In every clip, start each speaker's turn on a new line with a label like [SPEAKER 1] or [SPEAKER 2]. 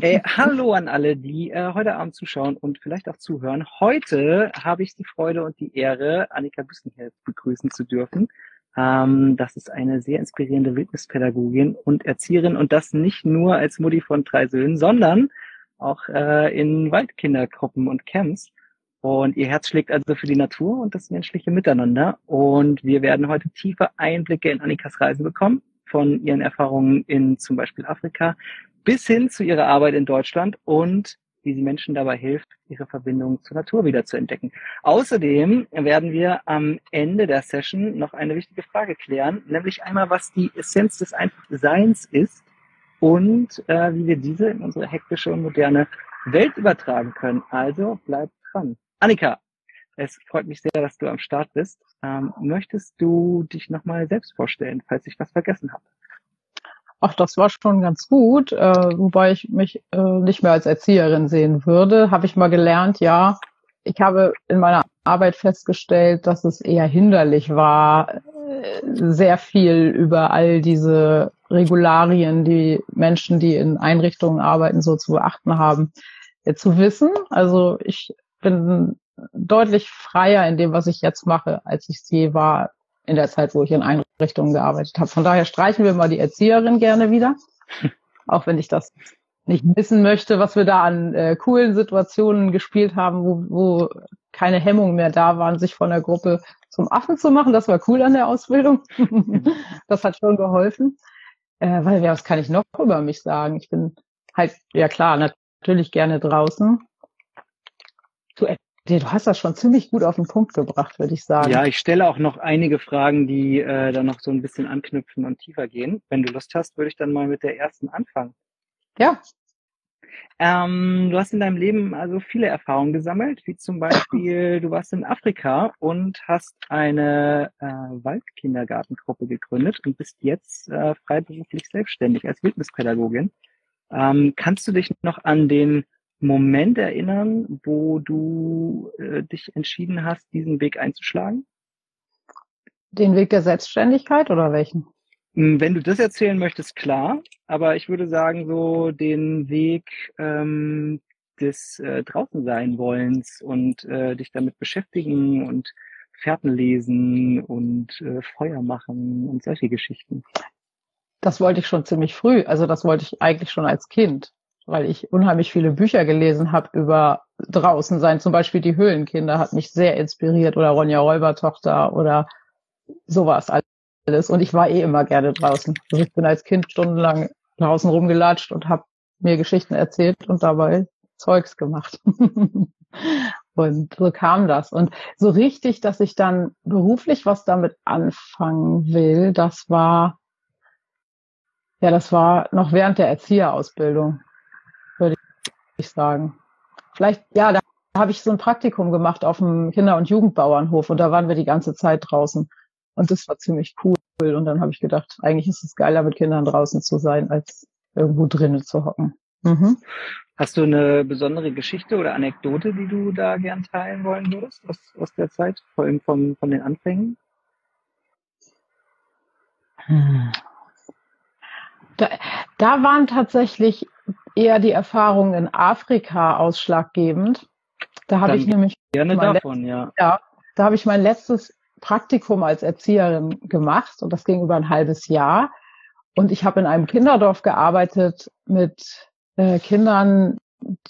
[SPEAKER 1] Ey, hallo an alle, die äh, heute Abend zuschauen und vielleicht auch zuhören. Heute habe ich die Freude und die Ehre, Annika Büssenheld begrüßen zu dürfen. Ähm, das ist eine sehr inspirierende Wildnispädagogin und Erzieherin und das nicht nur als Mutti von drei Söhnen, sondern auch äh, in Waldkindergruppen und Camps. Und ihr Herz schlägt also für die Natur und das menschliche Miteinander. Und wir werden heute tiefe Einblicke in Annikas Reisen bekommen, von ihren Erfahrungen in zum Beispiel Afrika bis hin zu ihrer Arbeit in Deutschland und wie sie Menschen dabei hilft, ihre Verbindung zur Natur wieder zu entdecken. Außerdem werden wir am Ende der Session noch eine wichtige Frage klären, nämlich einmal, was die Essenz des Einfachseins ist und äh, wie wir diese in unsere hektische und moderne Welt übertragen können. Also bleibt dran. Annika, es freut mich sehr, dass du am Start bist. Ähm, möchtest du dich nochmal selbst vorstellen, falls ich was vergessen habe?
[SPEAKER 2] Ach, das war schon ganz gut, äh, wobei ich mich äh, nicht mehr als Erzieherin sehen würde. Habe ich mal gelernt, ja. Ich habe in meiner Arbeit festgestellt, dass es eher hinderlich war, äh, sehr viel über all diese Regularien, die Menschen, die in Einrichtungen arbeiten, so zu beachten haben, äh, zu wissen. Also ich bin deutlich freier in dem, was ich jetzt mache, als ich es je war in der Zeit, wo ich in Einrichtungen gearbeitet habe. Von daher streichen wir mal die Erzieherin gerne wieder, auch wenn ich das nicht wissen möchte, was wir da an äh, coolen Situationen gespielt haben, wo, wo keine Hemmungen mehr da waren, sich von der Gruppe zum Affen zu machen. Das war cool an der Ausbildung. das hat schon geholfen. Äh, weil was kann ich noch über mich sagen? Ich bin halt, ja klar, natürlich gerne draußen. Du Du hast das schon ziemlich gut auf den Punkt gebracht, würde ich sagen.
[SPEAKER 1] Ja, ich stelle auch noch einige Fragen, die äh, dann noch so ein bisschen anknüpfen und tiefer gehen. Wenn du Lust hast, würde ich dann mal mit der ersten anfangen.
[SPEAKER 2] Ja.
[SPEAKER 1] Ähm, du hast in deinem Leben also viele Erfahrungen gesammelt, wie zum Beispiel, du warst in Afrika und hast eine äh, Waldkindergartengruppe gegründet und bist jetzt äh, freiberuflich selbstständig als Wildnispädagogin. Ähm, kannst du dich noch an den Moment erinnern, wo du äh, dich entschieden hast, diesen Weg einzuschlagen?
[SPEAKER 2] Den Weg der Selbstständigkeit oder welchen?
[SPEAKER 1] Hm, wenn du das erzählen möchtest, klar. Aber ich würde sagen, so den Weg ähm, des äh, Draußensein-Wollens und äh, dich damit beschäftigen und Fährten lesen und äh, Feuer machen und solche Geschichten.
[SPEAKER 2] Das wollte ich schon ziemlich früh. Also das wollte ich eigentlich schon als Kind weil ich unheimlich viele Bücher gelesen habe über draußen sein. Zum Beispiel die Höhlenkinder hat mich sehr inspiriert oder Ronja Räubertochter oder sowas alles. Und ich war eh immer gerne draußen. Also ich bin als Kind stundenlang draußen rumgelatscht und habe mir Geschichten erzählt und dabei Zeugs gemacht. und so kam das. Und so richtig, dass ich dann beruflich was damit anfangen will, das war, ja, das war noch während der Erzieherausbildung ich sagen. Vielleicht, ja, da habe ich so ein Praktikum gemacht auf dem Kinder- und Jugendbauernhof und da waren wir die ganze Zeit draußen. Und das war ziemlich cool. Und dann habe ich gedacht, eigentlich ist es geiler, mit Kindern draußen zu sein, als irgendwo drinnen zu hocken. Mhm.
[SPEAKER 1] Hast du eine besondere Geschichte oder Anekdote, die du da gern teilen wollen würdest aus, aus der Zeit, vor allem von, von den Anfängen?
[SPEAKER 2] Hm. Da, da waren tatsächlich eher die Erfahrungen in Afrika ausschlaggebend. Da habe ich nämlich
[SPEAKER 1] gerne davon,
[SPEAKER 2] ja. ja. Da habe ich mein letztes Praktikum als Erzieherin gemacht und das ging über ein halbes Jahr. Und ich habe in einem Kinderdorf gearbeitet mit äh, Kindern,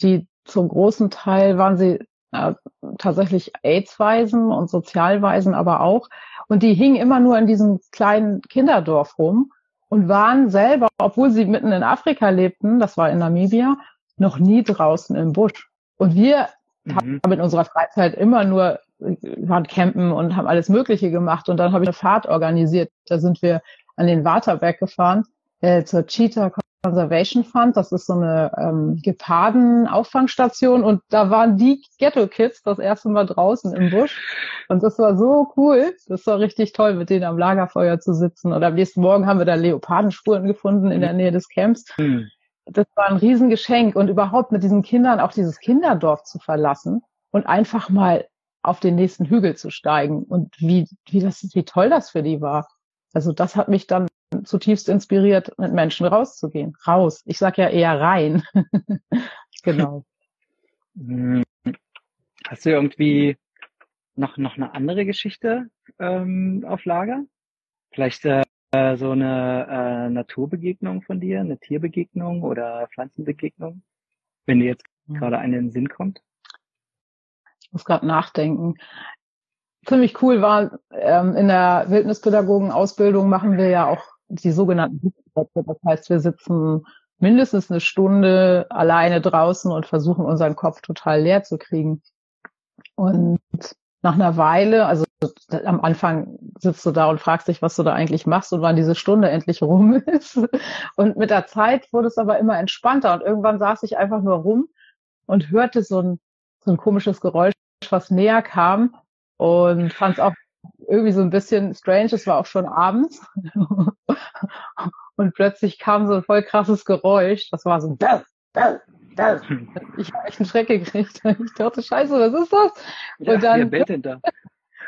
[SPEAKER 2] die zum großen Teil waren sie äh, tatsächlich AIDS-Waisen und Sozialwaisen aber auch. Und die hingen immer nur in diesem kleinen Kinderdorf rum und waren selber, obwohl sie mitten in Afrika lebten, das war in Namibia, noch nie draußen im Busch. Und wir mhm. haben in unserer Freizeit immer nur waren campen und haben alles Mögliche gemacht. Und dann habe ich eine Fahrt organisiert. Da sind wir an den Waterberg gefahren äh, zur Cheetah Conservation Fund. Das ist so eine ähm, Geparden-Auffangstation und da waren die Ghetto-Kids das erste Mal draußen im Busch. Und das war so cool. Das war richtig toll, mit denen am Lagerfeuer zu sitzen. Und am nächsten Morgen haben wir da Leopardenspuren gefunden in der Nähe des Camps. Mhm. Das war ein Riesengeschenk und überhaupt mit diesen Kindern auch dieses Kinderdorf zu verlassen und einfach mal auf den nächsten Hügel zu steigen und wie, wie das, wie toll das für die war. Also das hat mich dann zutiefst inspiriert, mit Menschen rauszugehen. Raus. Ich sag ja eher rein. genau.
[SPEAKER 1] Hm. Hast du irgendwie noch, noch eine andere Geschichte ähm, auf Lager? Vielleicht äh, so eine äh, Naturbegegnung von dir, eine Tierbegegnung oder Pflanzenbegegnung, wenn dir jetzt mhm. gerade eine in den Sinn kommt?
[SPEAKER 2] Ich muss gerade nachdenken. Ziemlich cool war, ähm, in der Wildnispädagogen-Ausbildung machen wir ja auch die sogenannten Sitzplätze. Das heißt, wir sitzen mindestens eine Stunde alleine draußen und versuchen unseren Kopf total leer zu kriegen. Und nach einer Weile, also am Anfang sitzt du da und fragst dich, was du da eigentlich machst und wann diese Stunde endlich rum ist. Und mit der Zeit wurde es aber immer entspannter und irgendwann saß ich einfach nur rum und hörte so ein, so ein komisches Geräusch, was näher kam und fand es auch irgendwie so ein bisschen strange. Es war auch schon abends und plötzlich kam so ein voll krasses Geräusch. Das war so ich habe echt einen Schreck gekriegt. Ich dachte, scheiße, was ist das?
[SPEAKER 1] Ja, und dann, wer bellt denn da?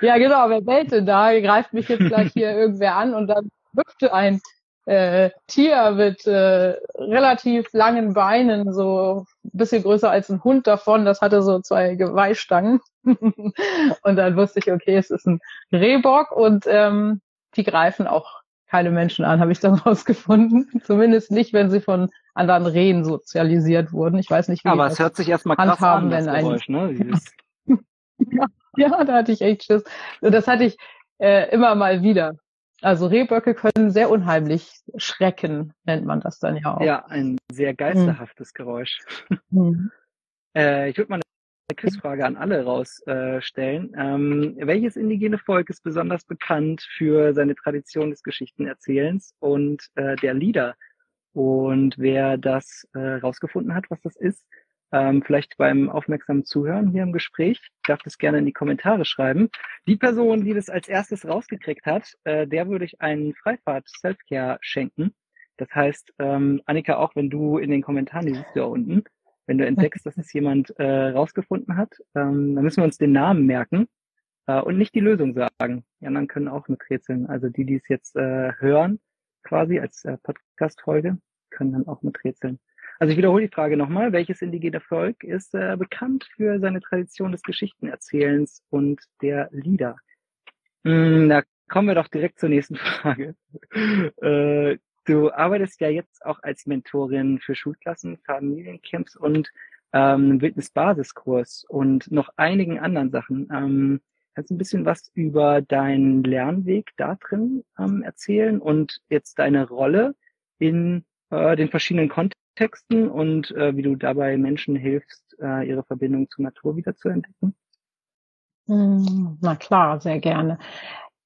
[SPEAKER 2] Ja, genau, wer bellt denn da? Greift mich jetzt gleich hier irgendwer an und dann hüpfte ein äh, Tier mit äh, relativ langen Beinen, so ein bisschen größer als ein Hund davon. Das hatte so zwei Geweihstangen. und dann wusste ich, okay, es ist ein Rehbock und ähm, die greifen auch keine Menschen an, habe ich dann rausgefunden. Zumindest nicht, wenn sie von anderen Rehen sozialisiert wurden. Ich weiß nicht,
[SPEAKER 1] wie Aber es hört sich erstmal krass
[SPEAKER 2] an, das Geräusch, ne? ja, ja, da hatte ich echt Schiss. Und das hatte ich äh, immer mal wieder. Also Rehböcke können sehr unheimlich schrecken, nennt man das dann ja auch.
[SPEAKER 1] Ja, ein sehr geisterhaftes hm. Geräusch. Hm. Äh, ich würde mal eine Quizfrage an alle rausstellen. Äh, ähm, welches indigene Volk ist besonders bekannt für seine Tradition des Geschichtenerzählens und äh, der Lieder? Und wer das äh, rausgefunden hat, was das ist, ähm, vielleicht beim aufmerksamen Zuhören hier im Gespräch, darf das gerne in die Kommentare schreiben. Die Person, die das als erstes rausgekriegt hat, äh, der würde ich einen Freifahrt Selfcare schenken. Das heißt, ähm, Annika, auch wenn du in den Kommentaren, die siehst du da unten, wenn du entdeckst, dass es jemand äh, rausgefunden hat, ähm, dann müssen wir uns den Namen merken äh, und nicht die Lösung sagen. Die anderen können auch miträtseln. Also die, die es jetzt äh, hören, quasi als äh, Podcast-Folge, können dann auch miträtseln. Also ich wiederhole die Frage nochmal. Welches indigene Volk ist äh, bekannt für seine Tradition des Geschichtenerzählens und der Lieder? Hm, da kommen wir doch direkt zur nächsten Frage. äh, du arbeitest ja jetzt auch als Mentorin für Schulklassen, Familiencamps und ähm, Wildnisbasiskurs und noch einigen anderen Sachen. Ähm, Kannst du ein bisschen was über deinen Lernweg da drin ähm, erzählen und jetzt deine Rolle in äh, den verschiedenen Kontexten und äh, wie du dabei Menschen hilfst, äh, ihre Verbindung zur Natur wieder zu entdecken?
[SPEAKER 2] Hm, na klar, sehr gerne.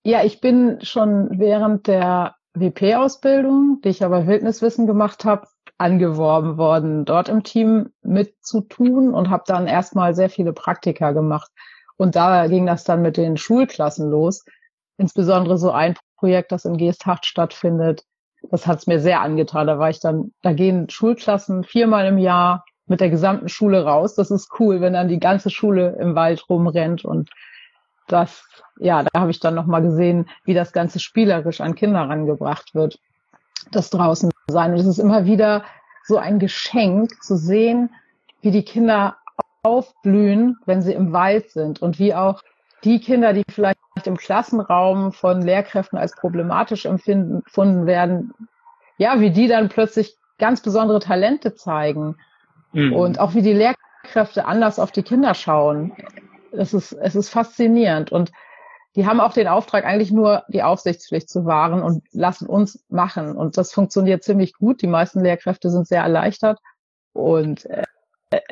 [SPEAKER 2] Ja, ich bin schon während der WP-Ausbildung, die ich aber Wildniswissen gemacht habe, angeworben worden, dort im Team mitzutun und habe dann erstmal sehr viele Praktika gemacht. Und da ging das dann mit den Schulklassen los. Insbesondere so ein Projekt, das in Geesthacht stattfindet. Das hat's mir sehr angetan. Da war ich dann, da gehen Schulklassen viermal im Jahr mit der gesamten Schule raus. Das ist cool, wenn dann die ganze Schule im Wald rumrennt und das, ja, da habe ich dann nochmal gesehen, wie das Ganze spielerisch an Kinder rangebracht wird. Das draußen sein. Und es ist immer wieder so ein Geschenk zu sehen, wie die Kinder aufblühen, wenn sie im Wald sind und wie auch die Kinder, die vielleicht im Klassenraum von Lehrkräften als problematisch empfunden werden, ja, wie die dann plötzlich ganz besondere Talente zeigen mhm. und auch wie die Lehrkräfte anders auf die Kinder schauen. Es ist, es ist faszinierend und die haben auch den Auftrag, eigentlich nur die Aufsichtspflicht zu wahren und lassen uns machen. Und das funktioniert ziemlich gut. Die meisten Lehrkräfte sind sehr erleichtert. Und äh,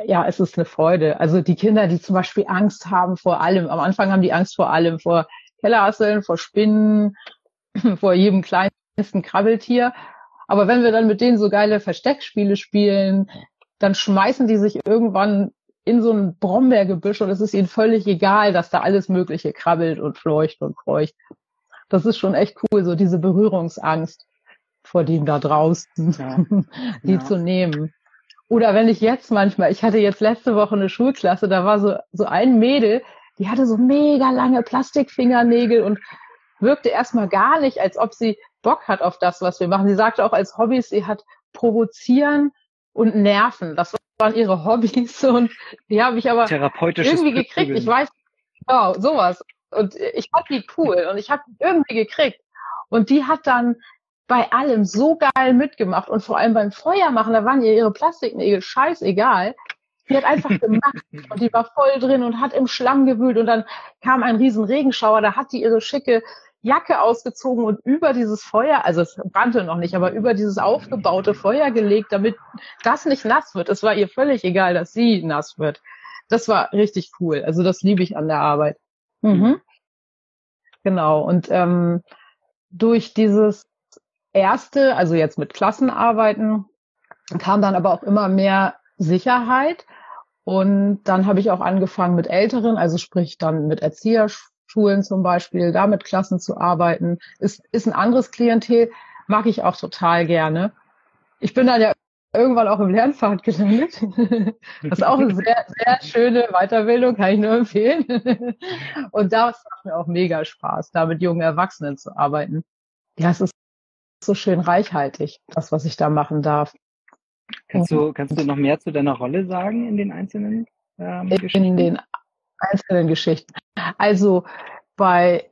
[SPEAKER 2] ja, es ist eine Freude. Also die Kinder, die zum Beispiel Angst haben vor allem, am Anfang haben die Angst vor allem, vor Kellerasseln, vor Spinnen, vor jedem kleinsten Krabbeltier. Aber wenn wir dann mit denen so geile Versteckspiele spielen, dann schmeißen die sich irgendwann in so ein Brombeergebüsch und es ist ihnen völlig egal, dass da alles Mögliche krabbelt und fleucht und kreucht. Das ist schon echt cool, so diese Berührungsangst vor dem da draußen, ja. die ja. zu nehmen. Oder wenn ich jetzt manchmal, ich hatte jetzt letzte Woche eine Schulklasse, da war so, so ein Mädel, die hatte so mega lange Plastikfingernägel und wirkte erstmal gar nicht, als ob sie Bock hat auf das, was wir machen. Sie sagte auch als Hobbys, sie hat provozieren und nerven. Das waren ihre Hobbys und die habe ich aber irgendwie gekriegt. Ich weiß, genau, sowas. Und ich fand die cool und ich habe irgendwie gekriegt. Und die hat dann bei allem so geil mitgemacht und vor allem beim Feuer machen, da waren ihr ihre Plastiknägel scheißegal. Die hat einfach gemacht und die war voll drin und hat im Schlamm gewühlt und dann kam ein riesen Regenschauer, da hat die ihre schicke Jacke ausgezogen und über dieses Feuer, also es brannte noch nicht, aber über dieses aufgebaute Feuer gelegt, damit das nicht nass wird. Es war ihr völlig egal, dass sie nass wird. Das war richtig cool. Also das liebe ich an der Arbeit. Mhm. Genau. Und ähm, durch dieses erste, also jetzt mit Klassenarbeiten, kam dann aber auch immer mehr Sicherheit. Und dann habe ich auch angefangen mit Älteren, also sprich dann mit Erzieherschulen zum Beispiel, da mit Klassen zu arbeiten. Ist, ist ein anderes Klientel, mag ich auch total gerne. Ich bin dann ja irgendwann auch im Lernpfad gelandet. Das ist auch eine sehr, sehr schöne Weiterbildung, kann ich nur empfehlen. Und das macht mir auch mega Spaß, da mit jungen Erwachsenen zu arbeiten. Ja, es ist so schön reichhaltig, das, was ich da machen darf.
[SPEAKER 1] Kannst du, kannst du noch mehr zu deiner Rolle sagen in den einzelnen
[SPEAKER 2] ähm, Geschichten? In den einzelnen Geschichten. Also bei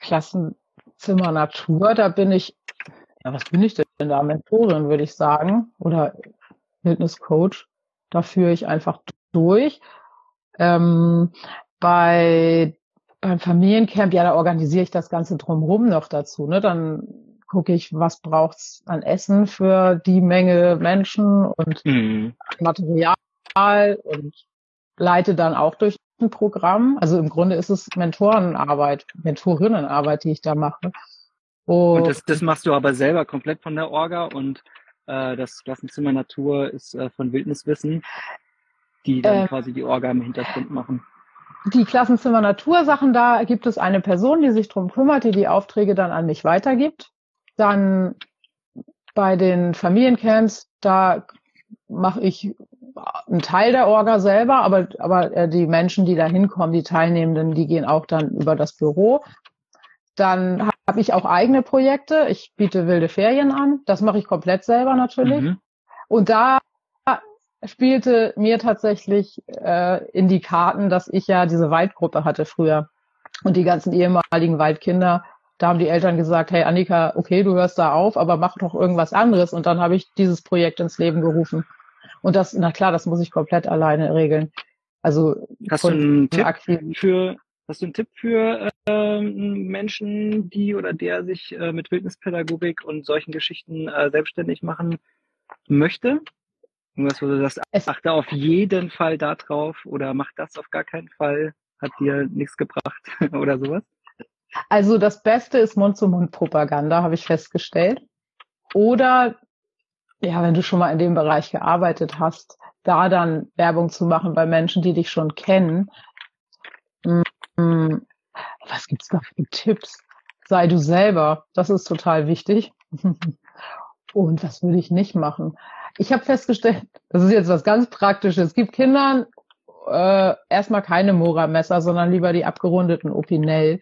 [SPEAKER 2] Klassenzimmer Natur, da bin ich, ja, was bin ich denn da? Mentorin, würde ich sagen, oder Fitnesscoach. Da führe ich einfach durch. Ähm, bei beim Familiencamp, ja, da organisiere ich das Ganze drumherum noch dazu. Ne? Dann gucke ich, was braucht's an Essen für die Menge Menschen und mhm. Material und leite dann auch durch ein Programm. Also im Grunde ist es Mentorenarbeit, Mentorinnenarbeit, die ich da mache.
[SPEAKER 1] Und, und das, das machst du aber selber komplett von der Orga und äh, das Klassenzimmer Natur ist äh, von Wildniswissen, die dann äh, quasi die Orga im Hintergrund machen.
[SPEAKER 2] Die Klassenzimmer Natur Sachen, da gibt es eine Person, die sich drum kümmert, die die Aufträge dann an mich weitergibt. Dann bei den Familiencamps, da mache ich einen Teil der Orga selber, aber, aber äh, die Menschen, die da hinkommen, die Teilnehmenden, die gehen auch dann über das Büro. Dann habe ich auch eigene Projekte. Ich biete wilde Ferien an. Das mache ich komplett selber natürlich. Mhm. Und da spielte mir tatsächlich äh, in die Karten, dass ich ja diese Waldgruppe hatte früher. Und die ganzen ehemaligen Waldkinder da haben die Eltern gesagt, hey Annika, okay, du hörst da auf, aber mach doch irgendwas anderes. Und dann habe ich dieses Projekt ins Leben gerufen. Und das, na klar, das muss ich komplett alleine regeln. Also
[SPEAKER 1] hast du einen Tipp für hast du einen Tipp für äh, Menschen, die oder der sich äh, mit Wildnispädagogik und solchen Geschichten äh, selbstständig machen möchte? Irgendwas, wo du sagst, achte auf jeden Fall da drauf oder mach das auf gar keinen Fall, hat dir nichts gebracht oder sowas?
[SPEAKER 2] Also das Beste ist Mund-zu-Mund-Propaganda, habe ich festgestellt. Oder, ja, wenn du schon mal in dem Bereich gearbeitet hast, da dann Werbung zu machen bei Menschen, die dich schon kennen. Mm, was gibt's da für Tipps? Sei du selber. Das ist total wichtig. Und was würde ich nicht machen? Ich habe festgestellt, das ist jetzt was ganz Praktisches. Es gibt Kindern äh, erstmal keine Mora-Messer, sondern lieber die abgerundeten Opinel.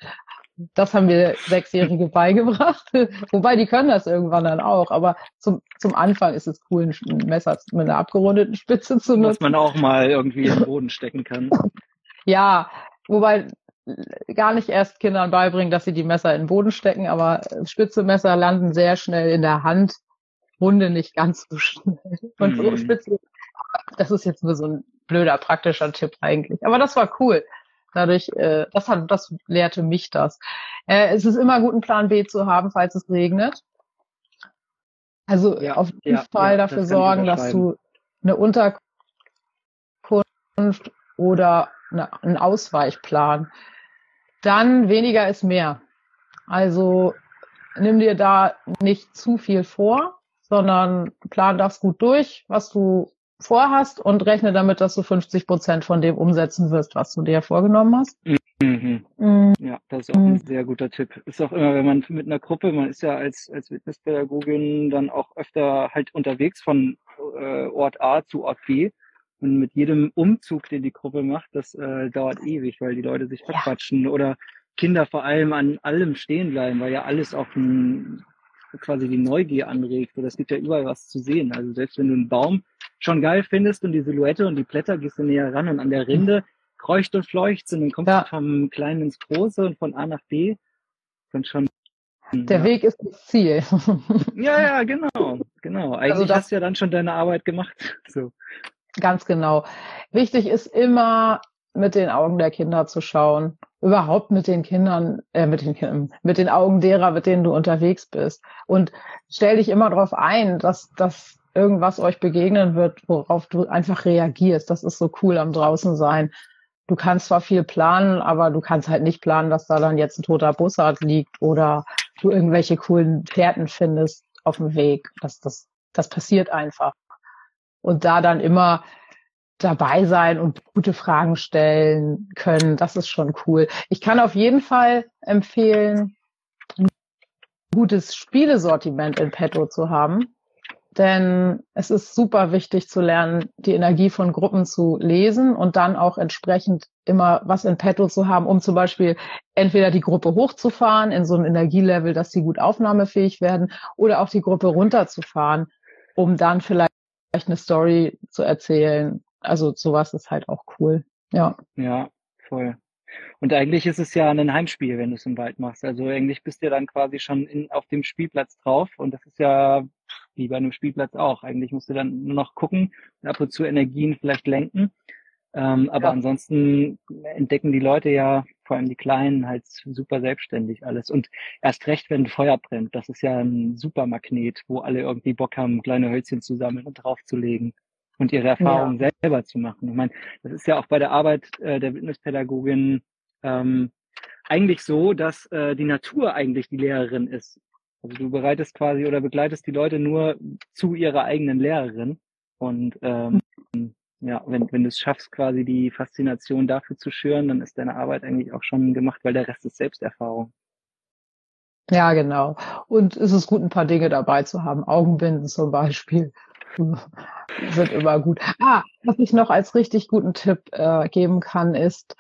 [SPEAKER 2] Das haben wir Sechsjährige beigebracht. Wobei, die können das irgendwann dann auch. Aber zum, zum Anfang ist es cool, ein Messer mit einer abgerundeten Spitze zu nutzen.
[SPEAKER 1] Was man auch mal irgendwie im Boden stecken kann.
[SPEAKER 2] Ja, wobei gar nicht erst Kindern beibringen, dass sie die Messer in den Boden stecken, aber spitze Messer landen sehr schnell in der Hand, runde nicht ganz so schnell. Und mhm. spitze, das ist jetzt nur so ein blöder praktischer Tipp eigentlich. Aber das war cool. Dadurch, äh, das hat, das lehrte mich das. Äh, es ist immer gut, einen Plan B zu haben, falls es regnet. Also ja, auf jeden ja, Fall ja, dafür sorgen, dass du eine Unterkunft oder eine, einen Ausweichplan. Dann weniger ist mehr. Also nimm dir da nicht zu viel vor, sondern plan das gut durch, was du vorhast und rechne damit, dass du 50 Prozent von dem umsetzen wirst, was du dir vorgenommen hast.
[SPEAKER 1] Mhm. Mhm. Ja, das ist auch mhm. ein sehr guter Tipp. Ist auch immer, wenn man mit einer Gruppe, man ist ja als, als Fitnesspädagogin dann auch öfter halt unterwegs von äh, Ort A zu Ort B. Und mit jedem Umzug, den die Gruppe macht, das äh, dauert ewig, weil die Leute sich verquatschen ja. oder Kinder vor allem an allem stehen bleiben, weil ja alles auf ein quasi die Neugier anregt. Oder es gibt ja überall was zu sehen. Also selbst wenn du einen Baum schon geil findest und die Silhouette und die Blätter gehst du näher ran und an der Rinde kreucht und fleucht und dann kommst ja. du vom Kleinen ins Große und von A nach B. Dann schon.
[SPEAKER 2] Der ja. Weg ist das Ziel.
[SPEAKER 1] ja, ja, genau, genau. Eigentlich also das, hast du ja dann schon deine Arbeit gemacht. So.
[SPEAKER 2] Ganz genau. Wichtig ist immer mit den Augen der Kinder zu schauen. Überhaupt mit den Kindern, äh, mit den Kindern, mit den Augen derer, mit denen du unterwegs bist. Und stell dich immer darauf ein, dass, dass irgendwas euch begegnen wird, worauf du einfach reagierst. Das ist so cool am draußen sein. Du kannst zwar viel planen, aber du kannst halt nicht planen, dass da dann jetzt ein toter Bussard liegt oder du irgendwelche coolen Pferden findest auf dem Weg. Das, das, das passiert einfach. Und da dann immer dabei sein und gute Fragen stellen können. Das ist schon cool. Ich kann auf jeden Fall empfehlen, ein gutes Spielesortiment in petto zu haben. Denn es ist super wichtig zu lernen, die Energie von Gruppen zu lesen und dann auch entsprechend immer was in petto zu haben, um zum Beispiel entweder die Gruppe hochzufahren in so einem Energielevel, dass sie gut aufnahmefähig werden, oder auch die Gruppe runterzufahren, um dann vielleicht eine Story zu erzählen also sowas ist halt auch cool. Ja.
[SPEAKER 1] Ja, voll. Und eigentlich ist es ja ein Heimspiel, wenn du es im Wald machst. Also eigentlich bist du ja dann quasi schon in, auf dem Spielplatz drauf und das ist ja wie bei einem Spielplatz auch. Eigentlich musst du dann nur noch gucken und ab und zu Energien vielleicht lenken. Ähm, aber ja. ansonsten entdecken die Leute ja, vor allem die Kleinen, halt super selbstständig alles. Und erst recht, wenn Feuer brennt, das ist ja ein super Magnet, wo alle irgendwie Bock haben, kleine Hölzchen zu sammeln und draufzulegen und ihre Erfahrungen ja. selber zu machen. Ich meine, das ist ja auch bei der Arbeit äh, der Witnesspädagogin ähm, eigentlich so, dass äh, die Natur eigentlich die Lehrerin ist. Also du bereitest quasi oder begleitest die Leute nur zu ihrer eigenen Lehrerin. Und ähm, ja, wenn, wenn du es schaffst, quasi die Faszination dafür zu schüren, dann ist deine Arbeit eigentlich auch schon gemacht, weil der Rest ist Selbsterfahrung.
[SPEAKER 2] Ja, genau. Und es ist gut, ein paar Dinge dabei zu haben. Augenbinden zum Beispiel sind immer gut. Ah, was ich noch als richtig guten Tipp äh, geben kann, ist,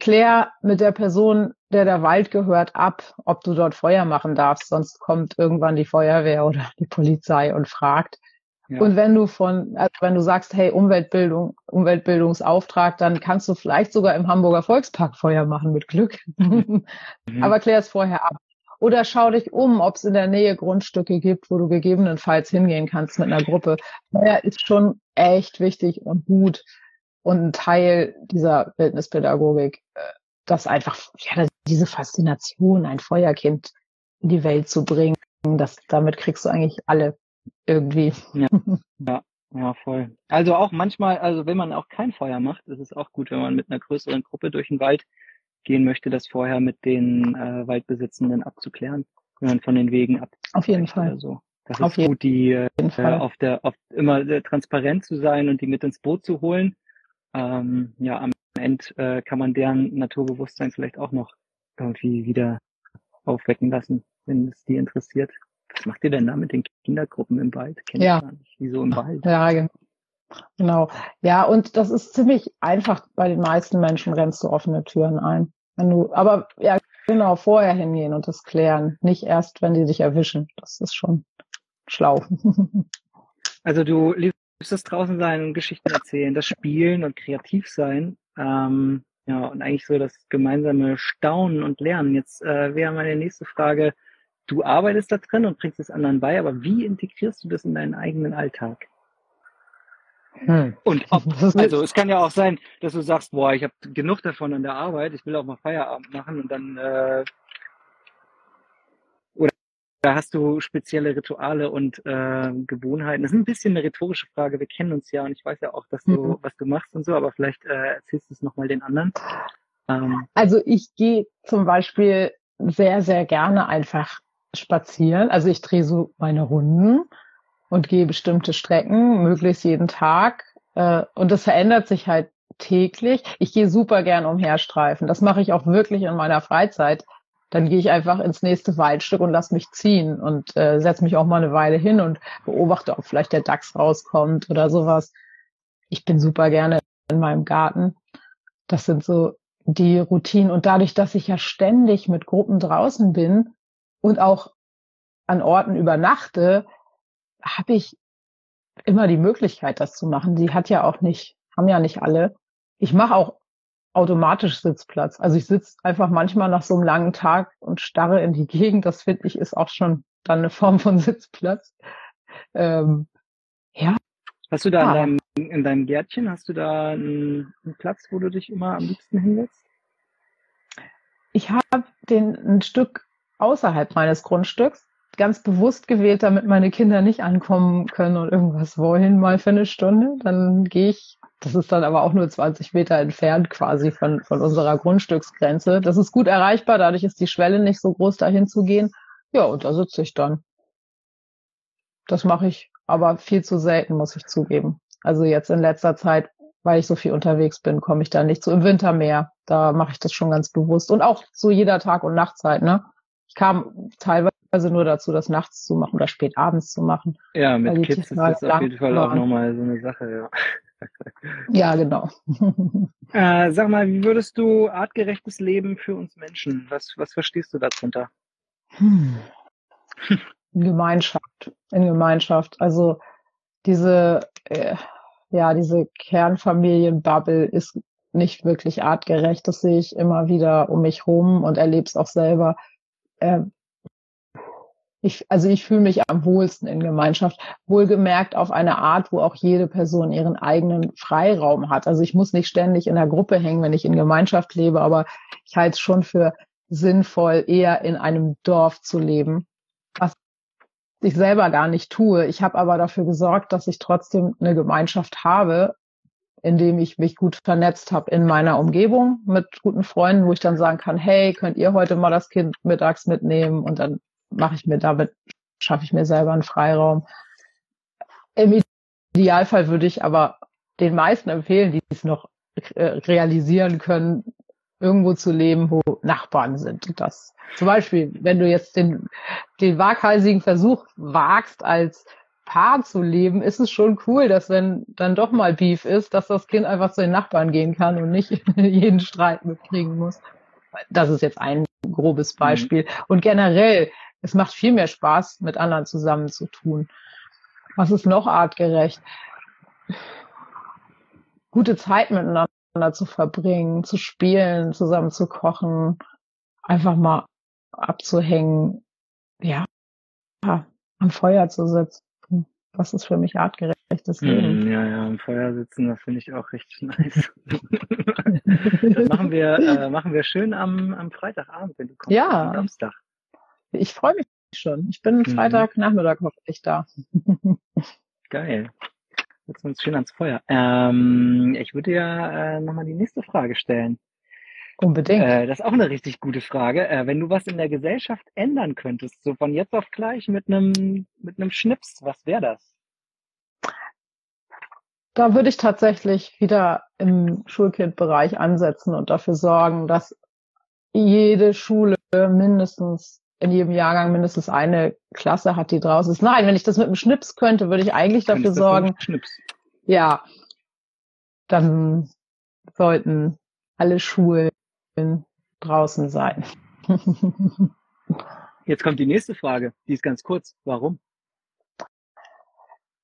[SPEAKER 2] klär mit der Person, der der Wald gehört, ab, ob du dort Feuer machen darfst. Sonst kommt irgendwann die Feuerwehr oder die Polizei und fragt. Ja. Und wenn du von, also wenn du sagst, hey, Umweltbildung, Umweltbildungsauftrag, dann kannst du vielleicht sogar im Hamburger Volkspark Feuer machen mit Glück. Mhm. Aber klär es vorher ab. Oder schau dich um, ob es in der Nähe Grundstücke gibt, wo du gegebenenfalls hingehen kannst mit einer Gruppe. Feuer ist schon echt wichtig und gut und ein Teil dieser Wildnispädagogik, äh, das einfach, ja, diese Faszination, ein Feuerkind in die Welt zu bringen, das, damit kriegst du eigentlich alle irgendwie.
[SPEAKER 1] Ja, ja, ja, voll. Also auch manchmal, also wenn man auch kein Feuer macht, ist es auch gut, wenn man mit einer größeren Gruppe durch den Wald gehen möchte, das vorher mit den äh, Waldbesitzenden abzuklären, wenn man von den Wegen ab.
[SPEAKER 2] Auf jeden Fall.
[SPEAKER 1] So. Das auf ist gut, die äh, auf der auf immer äh, transparent zu sein und die mit ins Boot zu holen. Ähm, ja, am Ende äh, kann man deren Naturbewusstsein vielleicht auch noch irgendwie wieder aufwecken lassen, wenn es die interessiert. Was macht ihr denn da mit den Kindergruppen im Wald?
[SPEAKER 2] Kennt ja.
[SPEAKER 1] Wieso im Wald?
[SPEAKER 2] Ja, genau. Ja, und das ist ziemlich einfach. Bei den meisten Menschen rennst du offene Türen ein. Wenn du, aber ja, genau, vorher hingehen und das klären. Nicht erst, wenn die dich erwischen. Das ist schon schlau.
[SPEAKER 1] Also du liebst das draußen sein und Geschichten erzählen, das Spielen und kreativ sein. Ähm, ja, und eigentlich so das gemeinsame Staunen und Lernen. Jetzt äh, wäre meine nächste Frage, du arbeitest da drin und bringst es anderen bei, aber wie integrierst du das in deinen eigenen Alltag? Hm. Und ob, also es kann ja auch sein, dass du sagst, boah, ich habe genug davon an der Arbeit, ich will auch mal Feierabend machen und dann äh, oder hast du spezielle Rituale und äh, Gewohnheiten? Das ist ein bisschen eine rhetorische Frage. Wir kennen uns ja und ich weiß ja auch, dass du mhm. was du machst und so, aber vielleicht äh, erzählst du es nochmal den anderen.
[SPEAKER 2] Ähm, also ich gehe zum Beispiel sehr, sehr gerne einfach spazieren. Also ich drehe so meine Runden und gehe bestimmte Strecken, möglichst jeden Tag. Äh, und das verändert sich halt täglich. Ich gehe super gern umherstreifen. Das mache ich auch wirklich in meiner Freizeit. Dann gehe ich einfach ins nächste Waldstück und lass mich ziehen und äh, setze mich auch mal eine Weile hin und beobachte, ob vielleicht der Dachs rauskommt oder sowas. Ich bin super gerne in meinem Garten. Das sind so die Routinen. Und dadurch, dass ich ja ständig mit Gruppen draußen bin und auch an Orten übernachte, habe ich immer die Möglichkeit, das zu machen. Die hat ja auch nicht, haben ja nicht alle. Ich mache auch automatisch Sitzplatz. Also ich sitze einfach manchmal nach so einem langen Tag und starre in die Gegend. Das finde ich ist auch schon dann eine Form von Sitzplatz. Ähm, ja.
[SPEAKER 1] Hast du da ja. in, deinem, in deinem Gärtchen, hast du da einen, einen Platz, wo du dich immer am liebsten hinsetzt?
[SPEAKER 2] Ich habe den ein Stück außerhalb meines Grundstücks ganz bewusst gewählt, damit meine Kinder nicht ankommen können und irgendwas wollen mal für eine Stunde. Dann gehe ich, das ist dann aber auch nur 20 Meter entfernt quasi von, von unserer Grundstücksgrenze. Das ist gut erreichbar, dadurch ist die Schwelle nicht so groß, dahin zu gehen. Ja, und da sitze ich dann. Das mache ich aber viel zu selten, muss ich zugeben. Also jetzt in letzter Zeit, weil ich so viel unterwegs bin, komme ich da nicht zu. Im Winter mehr. Da mache ich das schon ganz bewusst. Und auch zu jeder Tag- und Nachtzeit, ne? Ich kam teilweise nur dazu, das nachts zu machen oder spät abends zu machen.
[SPEAKER 1] Ja, mit Kids ist das auf jeden Fall auch nochmal so eine Sache, ja.
[SPEAKER 2] Ja, genau.
[SPEAKER 1] Äh, sag mal, wie würdest du artgerechtes Leben für uns Menschen, was, was verstehst du darunter? Hm.
[SPEAKER 2] In Gemeinschaft, in Gemeinschaft. Also diese, äh, ja, diese Kernfamilienbubble ist nicht wirklich artgerecht. Das sehe ich immer wieder um mich rum und erlebe es auch selber. Äh, ich, also ich fühle mich am wohlsten in Gemeinschaft, wohlgemerkt auf eine Art, wo auch jede Person ihren eigenen Freiraum hat. Also ich muss nicht ständig in der Gruppe hängen, wenn ich in Gemeinschaft lebe, aber ich halte es schon für sinnvoll, eher in einem Dorf zu leben, was ich selber gar nicht tue. Ich habe aber dafür gesorgt, dass ich trotzdem eine Gemeinschaft habe, indem ich mich gut vernetzt habe in meiner Umgebung mit guten Freunden, wo ich dann sagen kann, hey, könnt ihr heute mal das Kind mittags mitnehmen und dann mache ich mir damit, schaffe ich mir selber einen Freiraum. Im Idealfall würde ich aber den meisten empfehlen, die es noch äh, realisieren können, irgendwo zu leben, wo Nachbarn sind. Das zum Beispiel, wenn du jetzt den, den waghalsigen Versuch wagst, als Paar zu leben, ist es schon cool, dass wenn dann doch mal Beef ist, dass das Kind einfach zu den Nachbarn gehen kann und nicht jeden Streit mitkriegen muss. Das ist jetzt ein grobes mhm. Beispiel. Und generell, es macht viel mehr Spaß, mit anderen zusammen zu tun. Was ist noch artgerecht? Gute Zeit miteinander zu verbringen, zu spielen, zusammen zu kochen, einfach mal abzuhängen, ja, am Feuer zu sitzen. Das ist für mich artgerechtes hm, Leben.
[SPEAKER 1] Ja, ja, am Feuer sitzen, das finde ich auch richtig nice. das machen wir, äh, machen wir schön am, am Freitagabend, wenn du kommst.
[SPEAKER 2] Ja. Am Samstag. Ich freue mich schon. Ich bin mhm. Freitagnachmittag hoffentlich da.
[SPEAKER 1] Geil. Setzen wir uns schön ans Feuer. Ähm, ich würde ja äh, nochmal die nächste Frage stellen.
[SPEAKER 2] Unbedingt.
[SPEAKER 1] Äh, das ist auch eine richtig gute Frage. Äh, wenn du was in der Gesellschaft ändern könntest, so von jetzt auf gleich mit einem mit einem Schnips, was wäre das?
[SPEAKER 2] Da würde ich tatsächlich wieder im Schulkindbereich ansetzen und dafür sorgen, dass jede Schule mindestens in jedem Jahrgang mindestens eine Klasse hat, die draußen ist. Nein, wenn ich das mit einem Schnips könnte, würde ich eigentlich dafür sorgen. Schnips. Ja. Dann sollten alle Schulen draußen sein.
[SPEAKER 1] Jetzt kommt die nächste Frage. Die ist ganz kurz. Warum?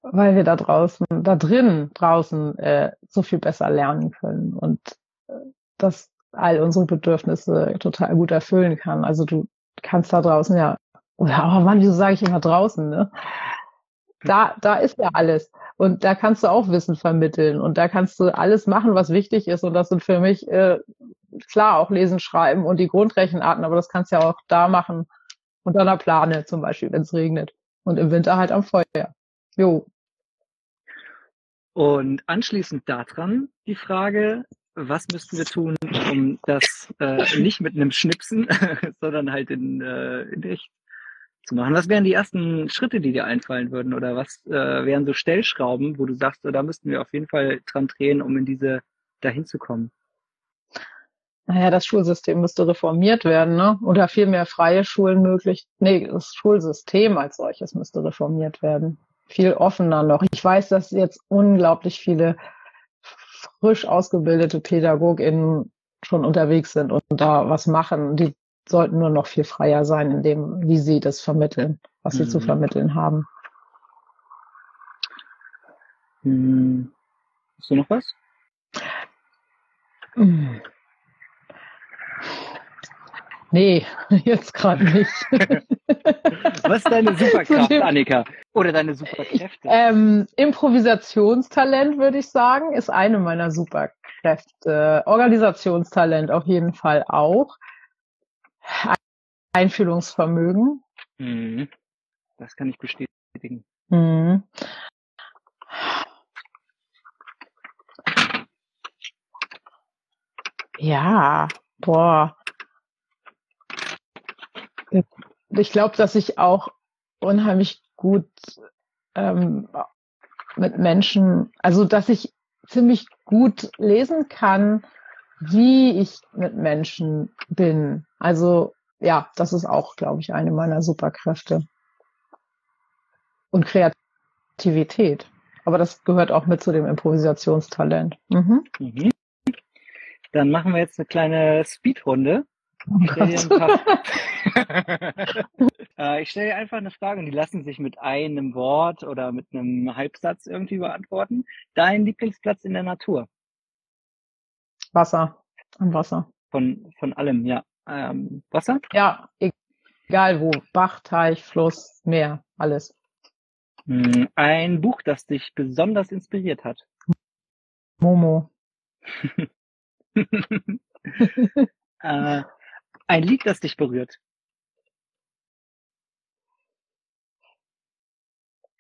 [SPEAKER 2] Weil wir da draußen, da drin draußen äh, so viel besser lernen können und äh, das all unsere Bedürfnisse total gut erfüllen kann. Also du kannst da draußen ja, oder oh Mann, wieso sage ich immer draußen, ne? Da, da ist ja alles. Und da kannst du auch Wissen vermitteln und da kannst du alles machen, was wichtig ist. Und das sind für mich äh, klar auch Lesen, Schreiben und die Grundrechenarten, aber das kannst du ja auch da machen unter einer Plane zum Beispiel, wenn es regnet. Und im Winter halt am Feuer. Jo.
[SPEAKER 1] Und anschließend daran die Frage, was müssten wir tun, um das äh, nicht mit einem Schnipsen, sondern halt in, äh, in echt zu machen? Was wären die ersten Schritte, die dir einfallen würden? Oder was äh, wären so Stellschrauben, wo du sagst, da müssten wir auf jeden Fall dran drehen, um in diese dahin zu kommen?
[SPEAKER 2] Naja, das Schulsystem müsste reformiert werden, ne? Oder viel mehr freie Schulen möglich. Nee, das Schulsystem als solches müsste reformiert werden. Viel offener noch. Ich weiß, dass jetzt unglaublich viele frisch ausgebildete PädagogInnen schon unterwegs sind und da was machen. Die sollten nur noch viel freier sein in dem, wie sie das vermitteln. was sie zu
[SPEAKER 1] Mhm.
[SPEAKER 2] vermitteln haben.
[SPEAKER 1] Hm. Hast du noch was?
[SPEAKER 2] Mm. Nee, jetzt gerade nicht.
[SPEAKER 1] Was ist deine Superkraft, Annika? Oder deine Superkräfte?
[SPEAKER 2] Ähm, Improvisationstalent, würde ich sagen, ist eine meiner Superkräfte. Organisationstalent auf jeden Fall auch. Einfühlungsvermögen.
[SPEAKER 1] Mhm. Das kann ich bestätigen.
[SPEAKER 2] Mhm. Ja, boah. Ich glaube, dass ich auch unheimlich gut ähm, mit Menschen, also dass ich ziemlich gut lesen kann, wie ich mit Menschen bin. Also ja, das ist auch, glaube ich, eine meiner Superkräfte. Und Kreativität. Aber das gehört auch mit zu dem Improvisationstalent. Mhm.
[SPEAKER 1] Mhm. Dann machen wir jetzt eine kleine Speedrunde.
[SPEAKER 2] Oh
[SPEAKER 1] Ich stelle dir ein Äh, stelle dir einfach eine Frage und die lassen sich mit einem Wort oder mit einem Halbsatz irgendwie beantworten. Dein Lieblingsplatz in der Natur?
[SPEAKER 2] Wasser. Am Wasser.
[SPEAKER 1] Von, von allem, ja. Ähm, Wasser?
[SPEAKER 2] Ja, egal wo. Bach, Teich, Fluss, Meer, alles.
[SPEAKER 1] Hm, Ein Buch, das dich besonders inspiriert hat.
[SPEAKER 2] Momo.
[SPEAKER 1] äh, ein Lied, das dich berührt.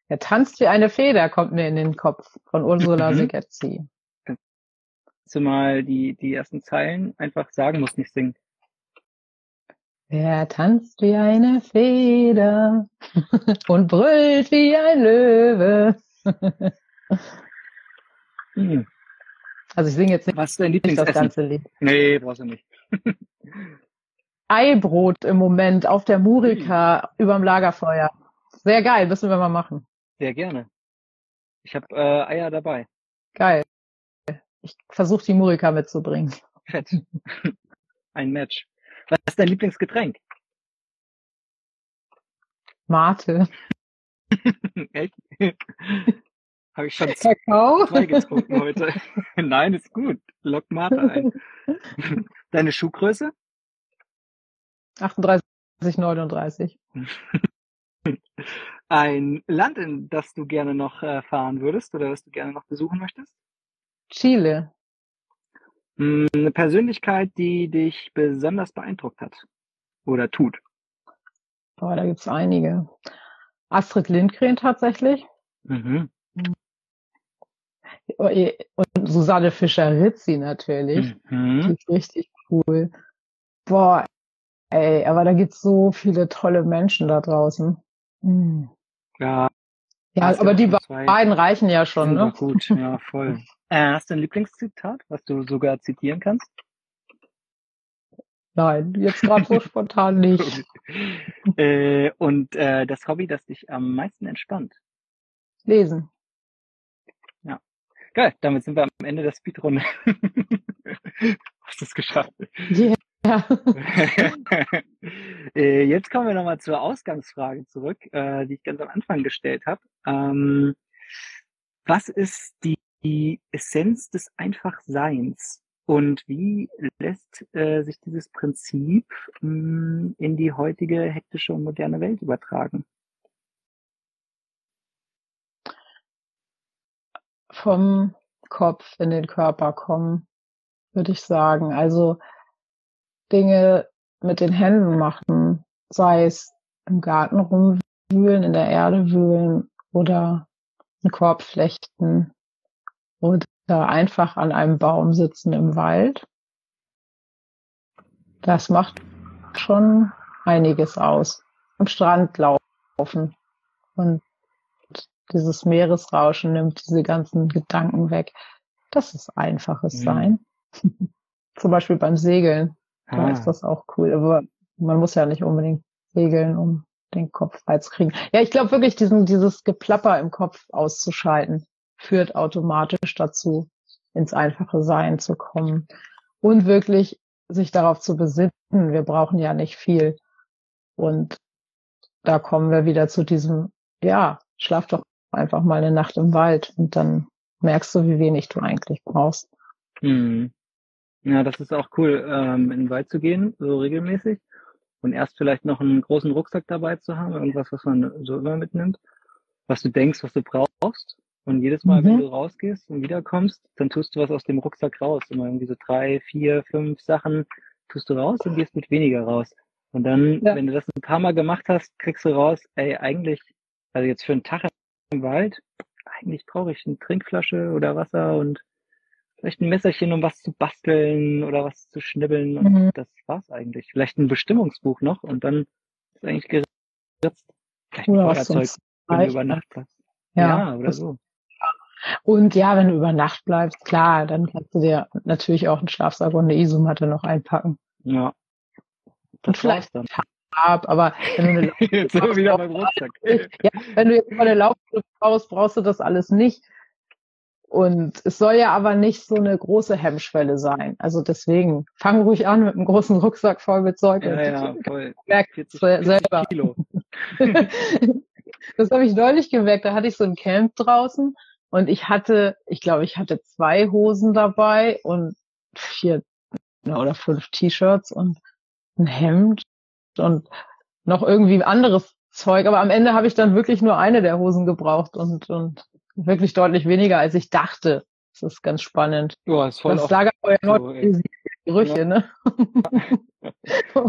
[SPEAKER 2] Er tanzt wie eine Feder, kommt mir in den Kopf von Ursula
[SPEAKER 1] Mhm.
[SPEAKER 2] Segezzi.
[SPEAKER 1] Kannst du mal die, die ersten Zeilen einfach sagen, muss nicht singen.
[SPEAKER 2] Er tanzt wie eine Feder und brüllt wie ein Löwe.
[SPEAKER 1] Hm.
[SPEAKER 2] Also ich singe jetzt nicht
[SPEAKER 1] Was ist dein
[SPEAKER 2] das
[SPEAKER 1] Lieblingsessen?
[SPEAKER 2] ganze Lied.
[SPEAKER 1] Nee, brauchst du nicht.
[SPEAKER 2] Eibrot im Moment auf der Murika überm Lagerfeuer. Sehr geil, müssen wir mal machen.
[SPEAKER 1] Sehr gerne. Ich habe äh, Eier dabei.
[SPEAKER 2] Geil. Ich versuche die Murika mitzubringen.
[SPEAKER 1] Fett. Ein Match. Was ist dein Lieblingsgetränk?
[SPEAKER 2] Mate.
[SPEAKER 1] Echt? Habe ich schon zwei getrunken heute. Nein, ist gut. Lock Mate ein. Deine Schuhgröße?
[SPEAKER 2] 38, 39.
[SPEAKER 1] Ein Land, in das du gerne noch äh, fahren würdest oder das du gerne noch besuchen möchtest?
[SPEAKER 2] Chile.
[SPEAKER 1] Hm, Eine Persönlichkeit, die dich besonders beeindruckt hat oder tut.
[SPEAKER 2] Boah, da gibt's einige. Astrid Lindgren tatsächlich.
[SPEAKER 1] Mhm.
[SPEAKER 2] Und Susanne Fischer-Rizzi natürlich. Die
[SPEAKER 1] Mhm.
[SPEAKER 2] ist richtig cool. Boah, ey, aber da gibt's so viele tolle Menschen da draußen. Hm.
[SPEAKER 1] Ja,
[SPEAKER 2] Ja, aber die beiden reichen ja schon, ne?
[SPEAKER 1] gut. Ja, voll. Äh, hast du ein Lieblingszitat, was du sogar zitieren kannst?
[SPEAKER 2] Nein, jetzt gerade so spontan nicht.
[SPEAKER 1] äh, und äh, das Hobby, das dich am meisten entspannt.
[SPEAKER 2] Lesen.
[SPEAKER 1] Geil, damit sind wir am Ende der Speedrunde. Hast du es geschafft?
[SPEAKER 2] Ja.
[SPEAKER 1] äh, jetzt kommen wir nochmal zur Ausgangsfrage zurück, äh, die ich ganz am Anfang gestellt habe. Ähm, was ist die, Essenz des Einfachseins? Und wie lässt äh, sich dieses Prinzip mh, in die heutige hektische und moderne Welt übertragen?
[SPEAKER 2] Vom Kopf in den Körper kommen, würde ich sagen. Also Dinge mit den Händen machen, sei es im Garten rumwühlen, in der Erde wühlen oder einen Korb flechten oder einfach an einem Baum sitzen im Wald. Das macht schon einiges aus. Am Strand laufen und dieses Meeresrauschen nimmt diese ganzen Gedanken weg. Das ist einfaches
[SPEAKER 1] Mhm.
[SPEAKER 2] Sein. Zum Beispiel beim Segeln. Da
[SPEAKER 1] Ah.
[SPEAKER 2] ist das auch cool. Aber man muss ja nicht unbedingt segeln, um den Kopf frei zu kriegen. Ja, ich glaube wirklich, diesen, dieses Geplapper im Kopf auszuschalten, führt automatisch dazu, ins einfache Sein zu kommen. Und wirklich sich darauf zu besinnen, wir brauchen ja nicht viel. Und da kommen wir wieder zu diesem, ja, schlaf doch einfach mal eine Nacht im Wald und dann merkst du, wie wenig du eigentlich brauchst.
[SPEAKER 1] Hm. Ja, das ist auch cool, ähm, in den Wald zu gehen, so regelmäßig. Und erst vielleicht noch einen großen Rucksack dabei zu haben, irgendwas, was man so immer mitnimmt, was du denkst, was du brauchst. Und jedes Mal, mhm. wenn du rausgehst und wiederkommst, dann tust du was aus dem Rucksack raus. Immer irgendwie so drei, vier, fünf Sachen tust du raus und gehst mit weniger raus. Und dann, ja. wenn du das ein paar Mal gemacht hast, kriegst du raus, ey, eigentlich, also jetzt für einen Tag im Wald, eigentlich brauche ich eine Trinkflasche oder Wasser und vielleicht ein Messerchen, um was zu basteln oder was zu schnibbeln. Und mhm. das war's eigentlich. Vielleicht ein Bestimmungsbuch noch und dann ist eigentlich geritzt. Vielleicht ein Feuerzeug, wenn du über Nacht bleibst. Ja, ja oder so.
[SPEAKER 2] Und ja, wenn du über Nacht bleibst, klar, dann kannst du dir natürlich auch einen Schlafsack und eine Isomatte noch einpacken.
[SPEAKER 1] Ja.
[SPEAKER 2] Das und vielleicht dann. Ab, aber wenn du
[SPEAKER 1] eine.
[SPEAKER 2] Ja, wenn du jetzt mal eine Laufschuhe brauchst, brauchst du das alles nicht. Und es soll ja aber nicht so eine große Hemmschwelle sein. Also deswegen, fang ruhig an mit einem großen Rucksack voll mit Zeug.
[SPEAKER 1] Ja, ja, voll.
[SPEAKER 2] Merk 40, 40 selber. Kilo. das habe ich neulich gemerkt. Da hatte ich so ein Camp draußen und ich hatte, ich glaube, ich hatte zwei Hosen dabei und vier oder fünf T-Shirts und ein Hemd und noch irgendwie anderes Zeug. Aber am Ende habe ich dann wirklich nur eine der Hosen gebraucht und, und wirklich deutlich weniger, als ich dachte. Das ist ganz spannend.
[SPEAKER 1] Ja, ist voll
[SPEAKER 2] das Lagerfeuer so, Gerüche, ja. ne?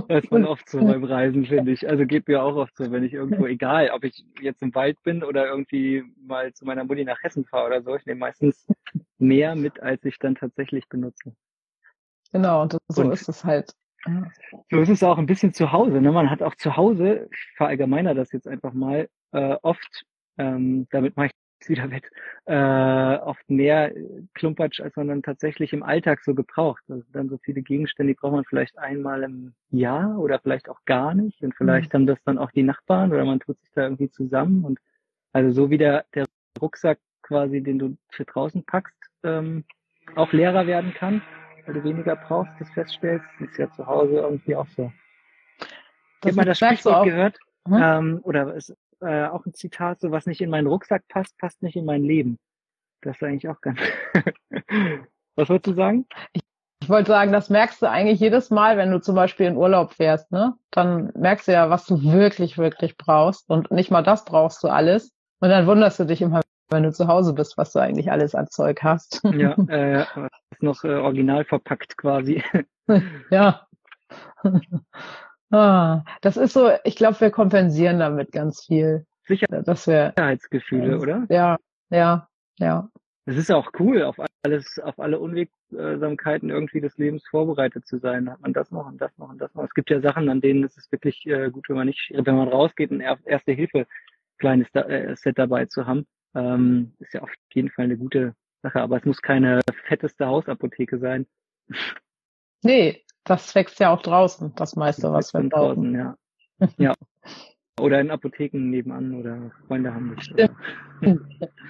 [SPEAKER 1] das ist man oft so beim Reisen, finde ich. Also geht mir auch oft so, wenn ich irgendwo, egal, ob ich jetzt im Wald bin oder irgendwie mal zu meiner Mutti nach Hessen fahre oder so, ich nehme meistens mehr mit, als ich dann tatsächlich benutze.
[SPEAKER 2] Genau, und so und ist es halt.
[SPEAKER 1] So ist es auch ein bisschen zu Hause. Ne? Man hat auch zu Hause, ich verallgemeiner das jetzt einfach mal, äh, oft, ähm, damit mache ich wieder wett, äh, oft mehr Klumpatsch, als man dann tatsächlich im Alltag so gebraucht. Also dann so viele Gegenstände, die braucht man vielleicht einmal im Jahr oder vielleicht auch gar nicht. Und vielleicht mhm. haben das dann auch die Nachbarn oder man tut sich da irgendwie zusammen. Und also so wie der, der Rucksack quasi, den du für draußen packst, ähm, auch leerer werden kann, weil du weniger brauchst, das feststellst, ist ja zu Hause irgendwie auch so. Das ich habe mal das Sprichwort gehört, hm? ähm, oder es äh, auch ein Zitat, so was nicht in meinen Rucksack passt, passt nicht in mein Leben. Das ist eigentlich auch ganz. was wolltest du sagen?
[SPEAKER 2] Ich, ich wollte sagen, das merkst du eigentlich jedes Mal, wenn du zum Beispiel in Urlaub fährst, ne? Dann merkst du ja, was du wirklich, wirklich brauchst. Und nicht mal das brauchst du alles. Und dann wunderst du dich immer, wenn du zu Hause bist, was du eigentlich alles an Zeug hast.
[SPEAKER 1] Ja, äh, ist noch äh, original verpackt quasi.
[SPEAKER 2] ja. Ah, das ist so, ich glaube, wir kompensieren damit ganz viel.
[SPEAKER 1] Sicher dass wir, Sicherheitsgefühle, äh, oder?
[SPEAKER 2] Ja, ja, ja.
[SPEAKER 1] Es ist auch cool, auf alles, auf alle Unwegsamkeiten irgendwie des Lebens vorbereitet zu sein. Hat man das noch und das noch und das noch. Es gibt ja Sachen, an denen ist es wirklich äh, gut, wenn man nicht, wenn man rausgeht, ein erste Hilfe kleines äh, Set dabei zu haben. Ähm, ist ja auf jeden Fall eine gute Sache, aber es muss keine fetteste Hausapotheke sein.
[SPEAKER 2] Nee, das wächst ja auch draußen, das meiste, was wir
[SPEAKER 1] brauchen. Draußen, ja. ja. Oder in Apotheken nebenan oder Freunde haben mich.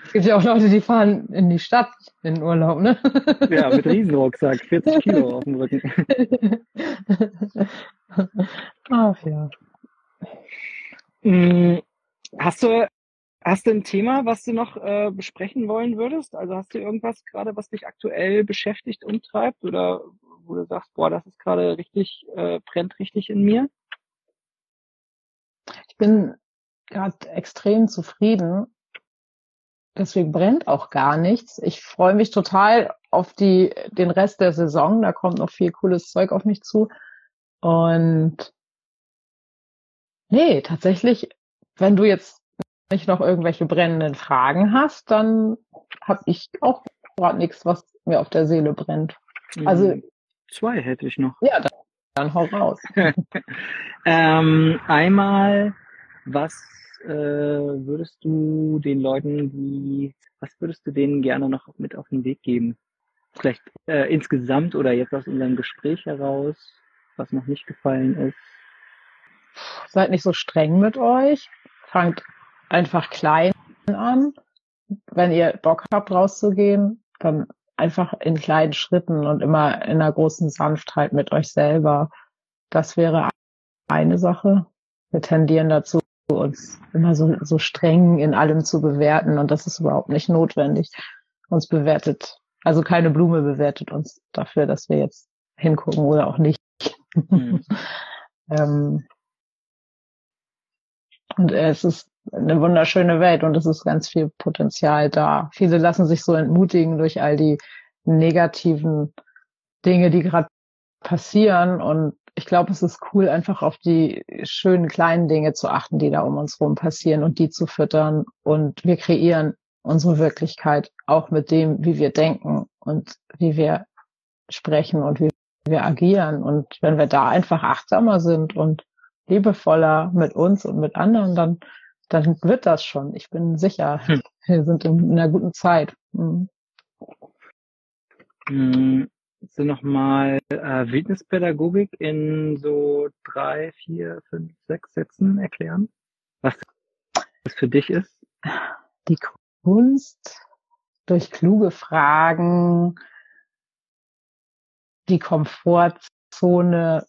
[SPEAKER 2] Es gibt ja auch Leute, die fahren in die Stadt in Urlaub, ne?
[SPEAKER 1] Ja, mit Riesenrucksack, 40 Kilo auf dem Rücken.
[SPEAKER 2] Ach ja.
[SPEAKER 1] Hm, hast du, hast du ein Thema, was du noch äh, besprechen wollen würdest? Also hast du irgendwas gerade, was dich aktuell beschäftigt, umtreibt oder wo du sagst, boah, das ist gerade richtig, äh, brennt richtig in mir?
[SPEAKER 2] Ich bin gerade extrem zufrieden. Deswegen brennt auch gar nichts. Ich freue mich total auf die, den Rest der Saison. Da kommt noch viel cooles Zeug auf mich zu. Und nee, tatsächlich, wenn du jetzt nicht noch irgendwelche brennenden Fragen hast, dann habe ich auch gerade nichts, was mir auf der Seele brennt. Also mhm.
[SPEAKER 1] Zwei hätte ich noch.
[SPEAKER 2] Ja, dann, dann hau raus.
[SPEAKER 1] ähm, einmal, was äh, würdest du den Leuten, die, was würdest du denen gerne noch mit auf den Weg geben? Vielleicht äh, insgesamt oder jetzt aus unserem Gespräch heraus, was noch nicht gefallen ist?
[SPEAKER 2] Seid nicht so streng mit euch. Fangt einfach klein an. Wenn ihr Bock habt, rauszugehen, dann einfach in kleinen Schritten und immer in einer großen Sanftheit mit euch selber. Das wäre eine Sache. Wir tendieren dazu, uns immer so, so streng in allem zu bewerten und das ist überhaupt nicht notwendig. Uns bewertet, also keine Blume bewertet uns dafür, dass wir jetzt hingucken oder auch nicht. Mhm. ähm, und es ist eine wunderschöne Welt und es ist ganz viel Potenzial da. Viele lassen sich so entmutigen durch all die negativen Dinge, die gerade passieren. Und ich glaube, es ist cool, einfach auf die schönen kleinen Dinge zu achten, die da um uns rum passieren und die zu füttern. Und wir kreieren unsere Wirklichkeit auch mit dem, wie wir denken und wie wir sprechen und wie wir agieren. Und wenn wir da einfach achtsamer sind und liebevoller mit uns und mit anderen, dann, dann wird das schon. Ich bin sicher. Hm. Wir sind in, einer guten Zeit. Mhm.
[SPEAKER 1] Mhm. So nochmal äh, Wildnispädagogik in so drei, vier, fünf, sechs Sätzen erklären, was das für dich ist?
[SPEAKER 2] Die Kunst durch kluge Fragen die Komfortzone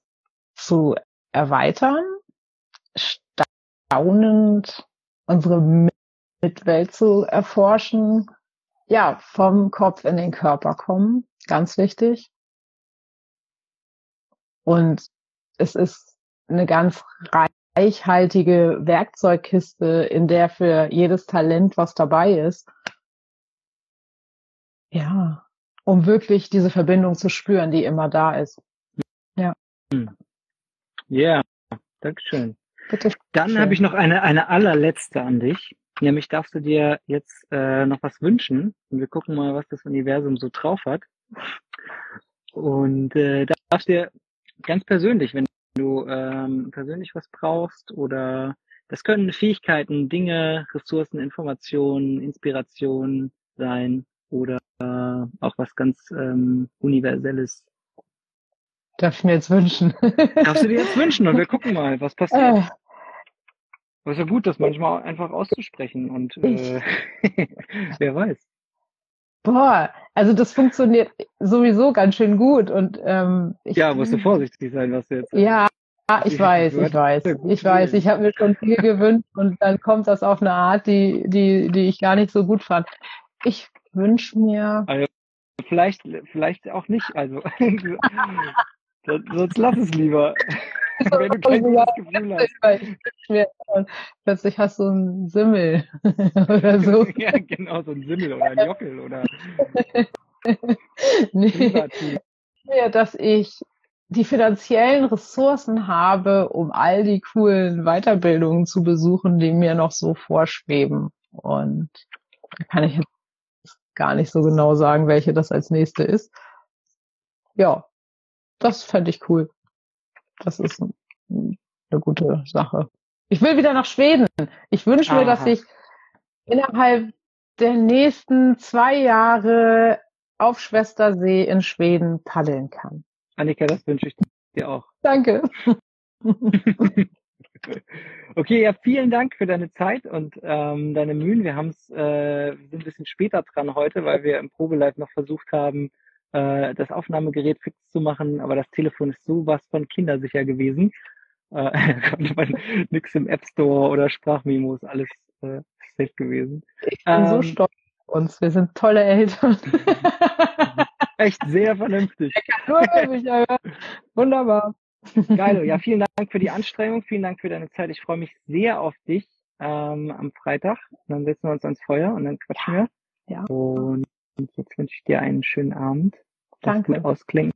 [SPEAKER 2] zu erweitern, staunend unsere Mitwelt zu erforschen, ja, vom Kopf in den Körper kommen, ganz wichtig. Und es ist eine ganz reichhaltige Werkzeugkiste, in der für jedes Talent was dabei ist. Ja, um wirklich diese Verbindung zu spüren, die immer da ist. Ja.
[SPEAKER 1] Hm. Ja, Dankeschön. Bitte. Dann habe ich noch eine, eine allerletzte an dich. Nämlich darfst du dir jetzt äh, noch was wünschen und wir gucken mal, was das Universum so drauf hat. Und äh, darfst dir ganz persönlich, wenn du ähm, persönlich was brauchst oder das können Fähigkeiten, Dinge, Ressourcen, Informationen, Inspirationen sein oder äh, auch was ganz ähm, Universelles.
[SPEAKER 2] Darf ich mir jetzt wünschen?
[SPEAKER 1] Darfst du dir jetzt wünschen und wir gucken mal, was passiert. Aber ist ja gut, das manchmal einfach auszusprechen und äh, wer weiß.
[SPEAKER 2] Boah, also das funktioniert sowieso ganz schön gut und ähm,
[SPEAKER 1] ich, ja, musst du vorsichtig sein, was du jetzt.
[SPEAKER 2] Ja, ich weiß, ich weiß, ich weiß. Ich habe mir schon viel gewünscht und dann kommt das auf eine Art, die die die ich gar nicht so gut fand. Ich wünsche mir.
[SPEAKER 1] Also, vielleicht vielleicht auch nicht. Also sonst lass es lieber. Wenn du kein
[SPEAKER 2] ja, Gefühl hast. plötzlich hast du einen Simmel oder so.
[SPEAKER 1] ja, genau, so ein Simmel oder ein Jockel oder.
[SPEAKER 2] nee, ja, dass ich die finanziellen Ressourcen habe, um all die coolen Weiterbildungen zu besuchen, die mir noch so vorschweben. Und da kann ich jetzt gar nicht so genau sagen, welche das als nächste ist. Ja, das fände ich cool. Das ist eine gute Sache. Ich will wieder nach Schweden. Ich wünsche mir, dass ich innerhalb der nächsten zwei Jahre auf Schwestersee in Schweden paddeln kann.
[SPEAKER 1] Annika, das wünsche ich dir auch.
[SPEAKER 2] Danke.
[SPEAKER 1] okay, ja, vielen Dank für deine Zeit und ähm, deine Mühen. Wir haben es, äh, sind ein bisschen später dran heute, weil wir im Probelive noch versucht haben, äh, das Aufnahmegerät fix zu machen, aber das Telefon ist sowas von kindersicher gewesen. Äh, konnte man nix im App Store oder Sprachmemos, alles äh, safe gewesen.
[SPEAKER 2] Ich bin ähm, so stolz auf uns, wir sind tolle Eltern.
[SPEAKER 1] Echt sehr vernünftig.
[SPEAKER 2] Wunderbar.
[SPEAKER 1] Geil, ja, vielen Dank für die Anstrengung, vielen Dank für deine Zeit. Ich freue mich sehr auf dich ähm, am Freitag. Und dann setzen wir uns ans Feuer und dann quatschen wir. Ja. Und jetzt wünsche ich dir einen schönen Abend.
[SPEAKER 2] Danke.
[SPEAKER 1] Gut ausklingen.